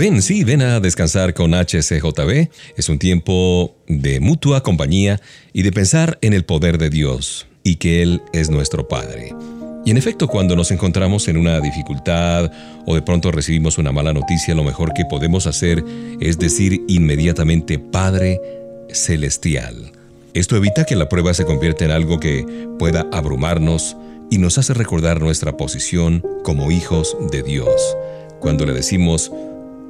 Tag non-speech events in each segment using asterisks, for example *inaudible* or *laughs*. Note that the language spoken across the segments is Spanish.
Ven, sí, ven a descansar con HCJB. Es un tiempo de mutua compañía y de pensar en el poder de Dios y que Él es nuestro Padre. Y en efecto, cuando nos encontramos en una dificultad o de pronto recibimos una mala noticia, lo mejor que podemos hacer es decir inmediatamente Padre Celestial. Esto evita que la prueba se convierta en algo que pueda abrumarnos y nos hace recordar nuestra posición como hijos de Dios. Cuando le decimos,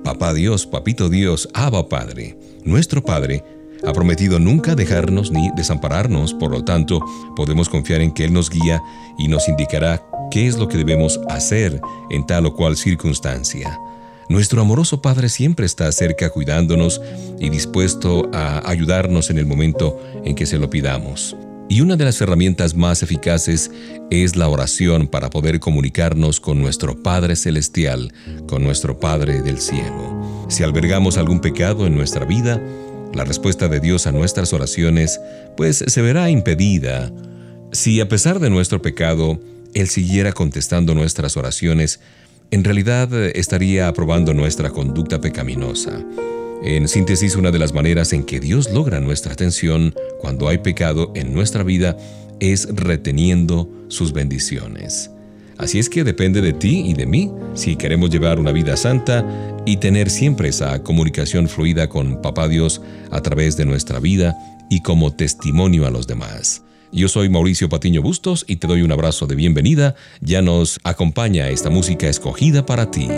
Papá Dios, Papito Dios, Abba Padre, nuestro Padre, ha prometido nunca dejarnos ni desampararnos, por lo tanto, podemos confiar en que Él nos guía y nos indicará qué es lo que debemos hacer en tal o cual circunstancia. Nuestro amoroso Padre siempre está cerca cuidándonos y dispuesto a ayudarnos en el momento en que se lo pidamos. Y una de las herramientas más eficaces es la oración para poder comunicarnos con nuestro Padre Celestial, con nuestro Padre del Cielo. Si albergamos algún pecado en nuestra vida, la respuesta de Dios a nuestras oraciones pues se verá impedida. Si a pesar de nuestro pecado, Él siguiera contestando nuestras oraciones, en realidad estaría aprobando nuestra conducta pecaminosa. En síntesis, una de las maneras en que Dios logra nuestra atención cuando hay pecado en nuestra vida es reteniendo sus bendiciones. Así es que depende de ti y de mí si queremos llevar una vida santa y tener siempre esa comunicación fluida con Papá Dios a través de nuestra vida y como testimonio a los demás. Yo soy Mauricio Patiño Bustos y te doy un abrazo de bienvenida. Ya nos acompaña esta música escogida para ti.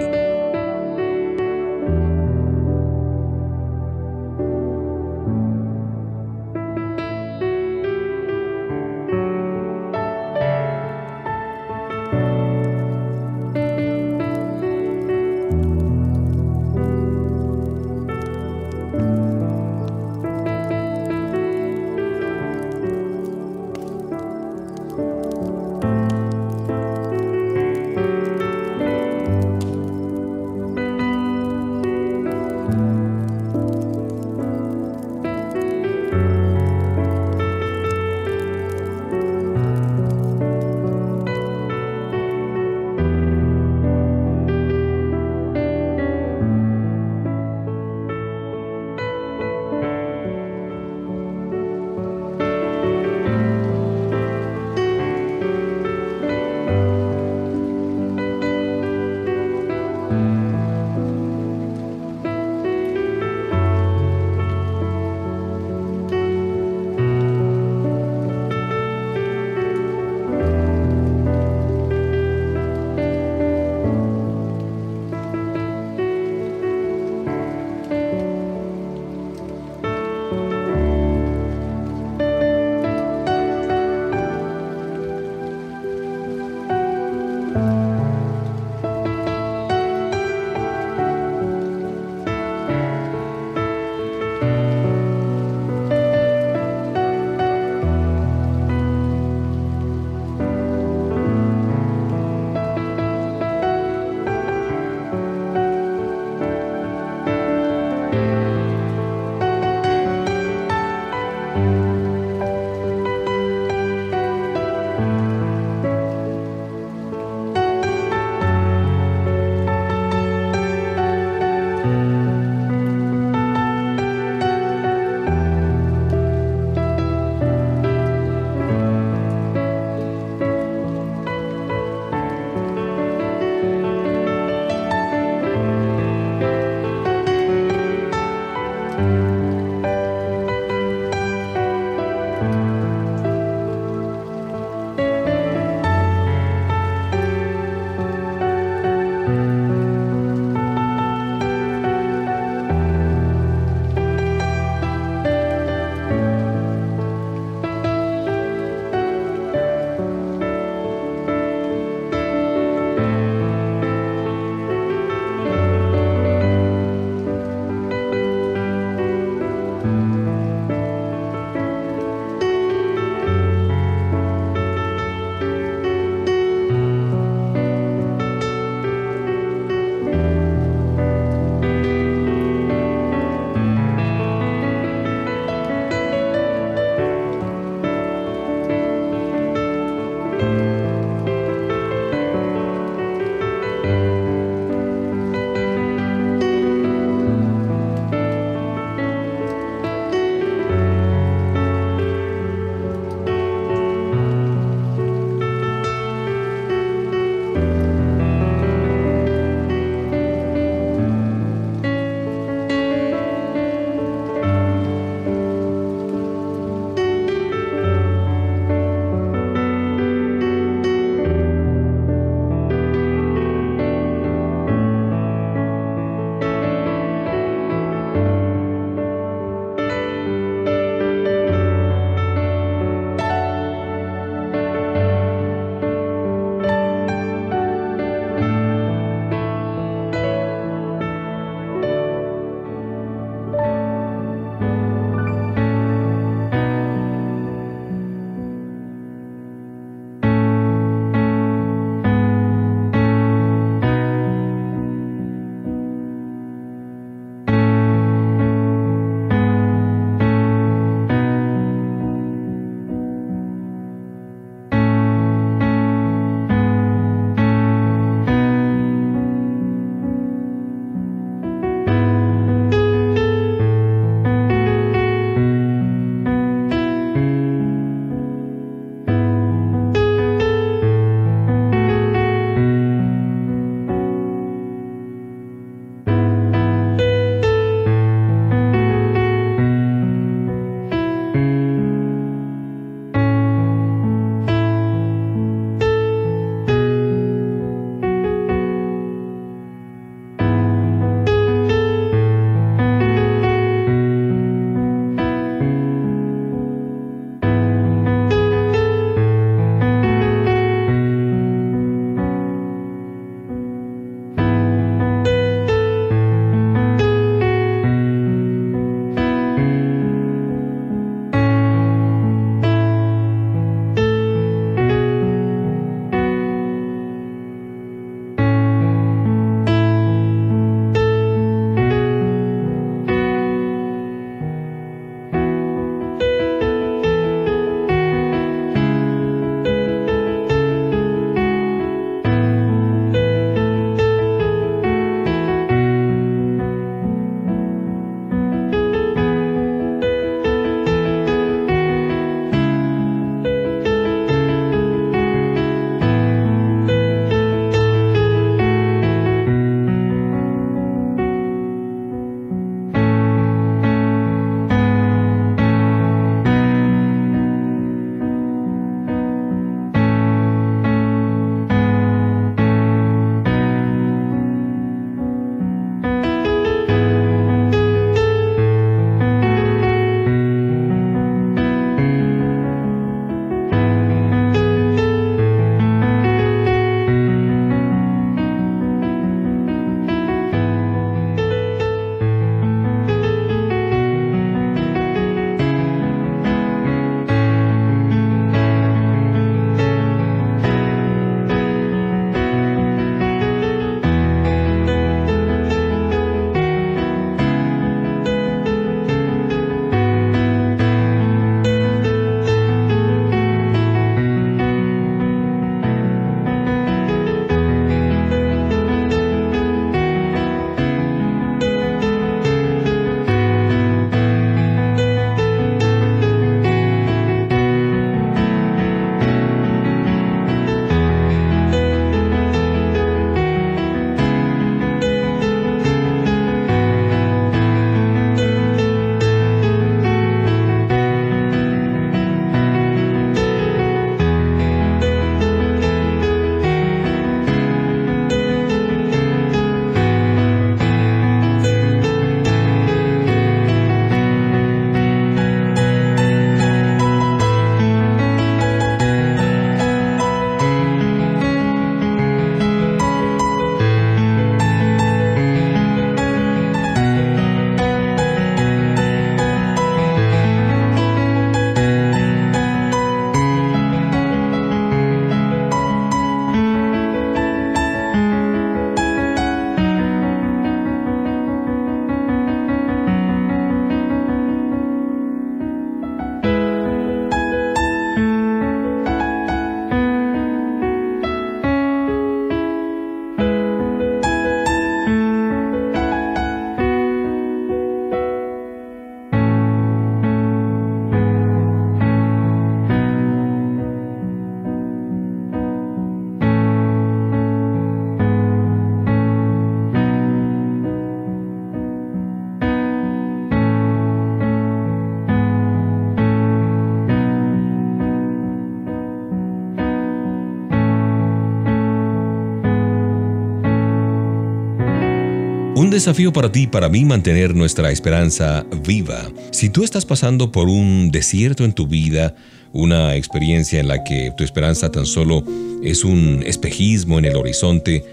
Desafío para ti y para mí mantener nuestra esperanza viva. Si tú estás pasando por un desierto en tu vida, una experiencia en la que tu esperanza tan solo es un espejismo en el horizonte,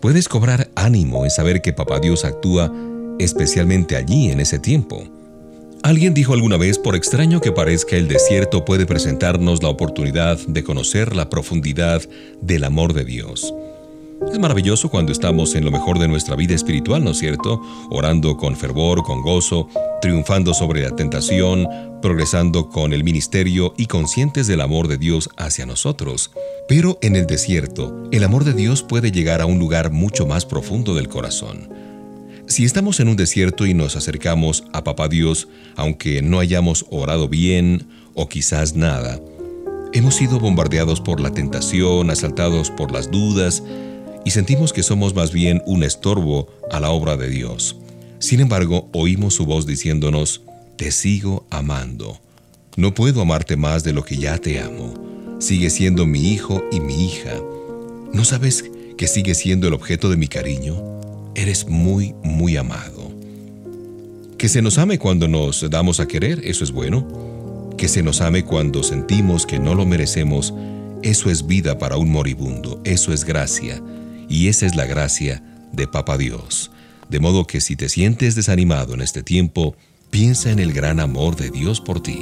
puedes cobrar ánimo en saber que Papá Dios actúa especialmente allí en ese tiempo. Alguien dijo alguna vez, por extraño que parezca, el desierto puede presentarnos la oportunidad de conocer la profundidad del amor de Dios. Es maravilloso cuando estamos en lo mejor de nuestra vida espiritual, ¿no es cierto? Orando con fervor, con gozo, triunfando sobre la tentación, progresando con el ministerio y conscientes del amor de Dios hacia nosotros. Pero en el desierto, el amor de Dios puede llegar a un lugar mucho más profundo del corazón. Si estamos en un desierto y nos acercamos a Papá Dios, aunque no hayamos orado bien o quizás nada, hemos sido bombardeados por la tentación, asaltados por las dudas, y sentimos que somos más bien un estorbo a la obra de Dios. Sin embargo, oímos su voz diciéndonos, Te sigo amando. No puedo amarte más de lo que ya te amo. Sigue siendo mi hijo y mi hija. ¿No sabes que sigue siendo el objeto de mi cariño? Eres muy, muy amado. Que se nos ame cuando nos damos a querer, eso es bueno. Que se nos ame cuando sentimos que no lo merecemos, eso es vida para un moribundo, eso es gracia y esa es la gracia de Papa Dios. De modo que si te sientes desanimado en este tiempo, piensa en el gran amor de Dios por ti.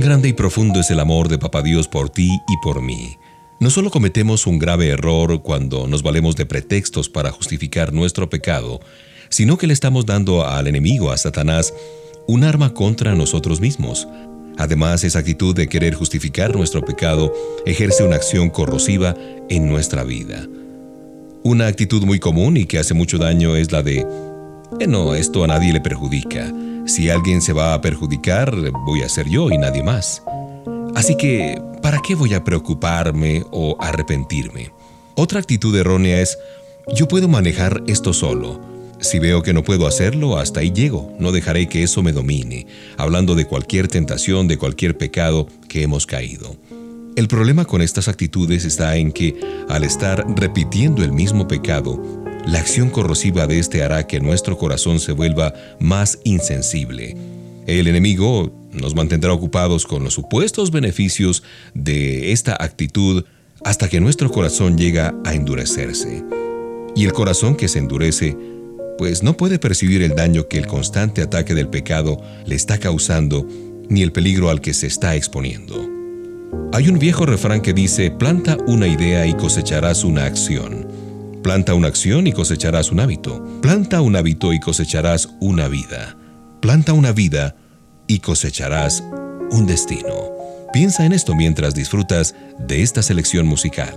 Grande y profundo es el amor de Papá Dios por ti y por mí. No solo cometemos un grave error cuando nos valemos de pretextos para justificar nuestro pecado, sino que le estamos dando al enemigo, a Satanás, un arma contra nosotros mismos. Además, esa actitud de querer justificar nuestro pecado ejerce una acción corrosiva en nuestra vida. Una actitud muy común y que hace mucho daño es la de, eh, no, esto a nadie le perjudica. Si alguien se va a perjudicar, voy a ser yo y nadie más. Así que, ¿para qué voy a preocuparme o arrepentirme? Otra actitud errónea es, yo puedo manejar esto solo. Si veo que no puedo hacerlo, hasta ahí llego. No dejaré que eso me domine, hablando de cualquier tentación, de cualquier pecado que hemos caído. El problema con estas actitudes está en que, al estar repitiendo el mismo pecado, la acción corrosiva de este hará que nuestro corazón se vuelva más insensible. El enemigo nos mantendrá ocupados con los supuestos beneficios de esta actitud hasta que nuestro corazón llega a endurecerse. Y el corazón que se endurece pues no puede percibir el daño que el constante ataque del pecado le está causando ni el peligro al que se está exponiendo. Hay un viejo refrán que dice, planta una idea y cosecharás una acción. Planta una acción y cosecharás un hábito. Planta un hábito y cosecharás una vida. Planta una vida y cosecharás un destino. Piensa en esto mientras disfrutas de esta selección musical.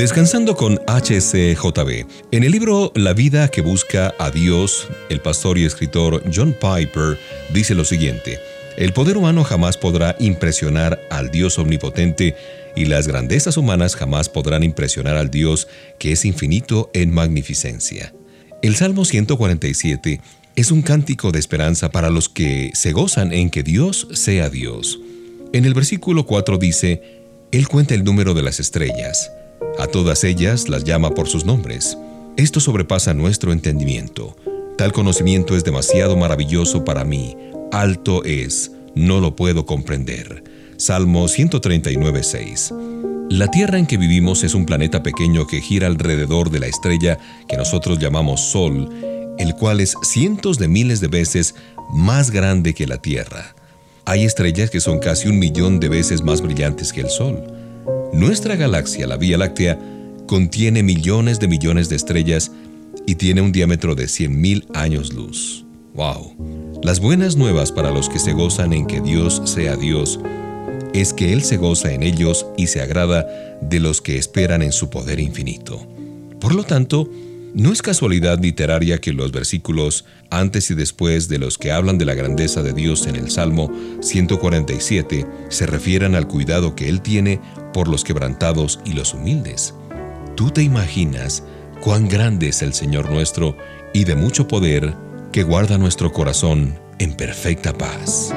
Descansando con HCJB. En el libro La vida que busca a Dios, el pastor y escritor John Piper dice lo siguiente. El poder humano jamás podrá impresionar al Dios omnipotente y las grandezas humanas jamás podrán impresionar al Dios que es infinito en magnificencia. El Salmo 147 es un cántico de esperanza para los que se gozan en que Dios sea Dios. En el versículo 4 dice, Él cuenta el número de las estrellas, a todas ellas las llama por sus nombres. Esto sobrepasa nuestro entendimiento. Tal conocimiento es demasiado maravilloso para mí, alto es, no lo puedo comprender. Salmo 139, 6. La Tierra en que vivimos es un planeta pequeño que gira alrededor de la estrella que nosotros llamamos Sol, el cual es cientos de miles de veces más grande que la Tierra. Hay estrellas que son casi un millón de veces más brillantes que el Sol. Nuestra galaxia, la Vía Láctea, contiene millones de millones de estrellas y tiene un diámetro de 100.000 años luz. ¡Wow! Las buenas nuevas para los que se gozan en que Dios sea Dios es que Él se goza en ellos y se agrada de los que esperan en su poder infinito. Por lo tanto, no es casualidad literaria que los versículos antes y después de los que hablan de la grandeza de Dios en el Salmo 147 se refieran al cuidado que Él tiene por los quebrantados y los humildes. ¿Tú te imaginas cuán grande es el Señor nuestro y de mucho poder que guarda nuestro corazón en perfecta paz?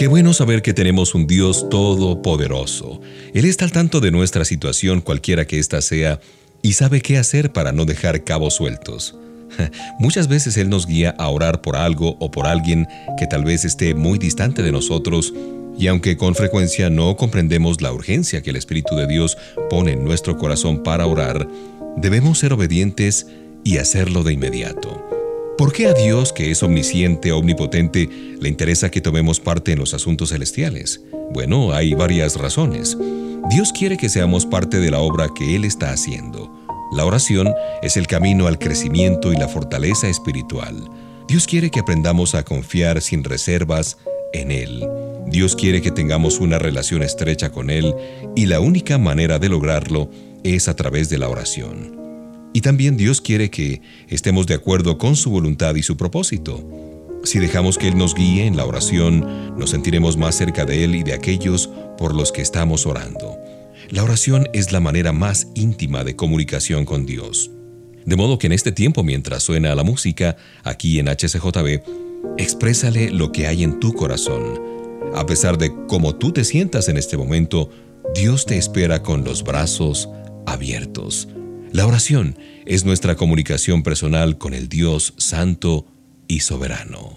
Qué bueno saber que tenemos un Dios todopoderoso. Él está al tanto de nuestra situación, cualquiera que ésta sea, y sabe qué hacer para no dejar cabos sueltos. *laughs* Muchas veces Él nos guía a orar por algo o por alguien que tal vez esté muy distante de nosotros, y aunque con frecuencia no comprendemos la urgencia que el Espíritu de Dios pone en nuestro corazón para orar, debemos ser obedientes y hacerlo de inmediato. ¿Por qué a Dios, que es omnisciente, omnipotente, le interesa que tomemos parte en los asuntos celestiales? Bueno, hay varias razones. Dios quiere que seamos parte de la obra que Él está haciendo. La oración es el camino al crecimiento y la fortaleza espiritual. Dios quiere que aprendamos a confiar sin reservas en Él. Dios quiere que tengamos una relación estrecha con Él y la única manera de lograrlo es a través de la oración. Y también Dios quiere que estemos de acuerdo con su voluntad y su propósito. Si dejamos que Él nos guíe en la oración, nos sentiremos más cerca de Él y de aquellos por los que estamos orando. La oración es la manera más íntima de comunicación con Dios. De modo que en este tiempo, mientras suena la música, aquí en HCJB, exprésale lo que hay en tu corazón. A pesar de cómo tú te sientas en este momento, Dios te espera con los brazos abiertos. La oración es nuestra comunicación personal con el Dios Santo y Soberano.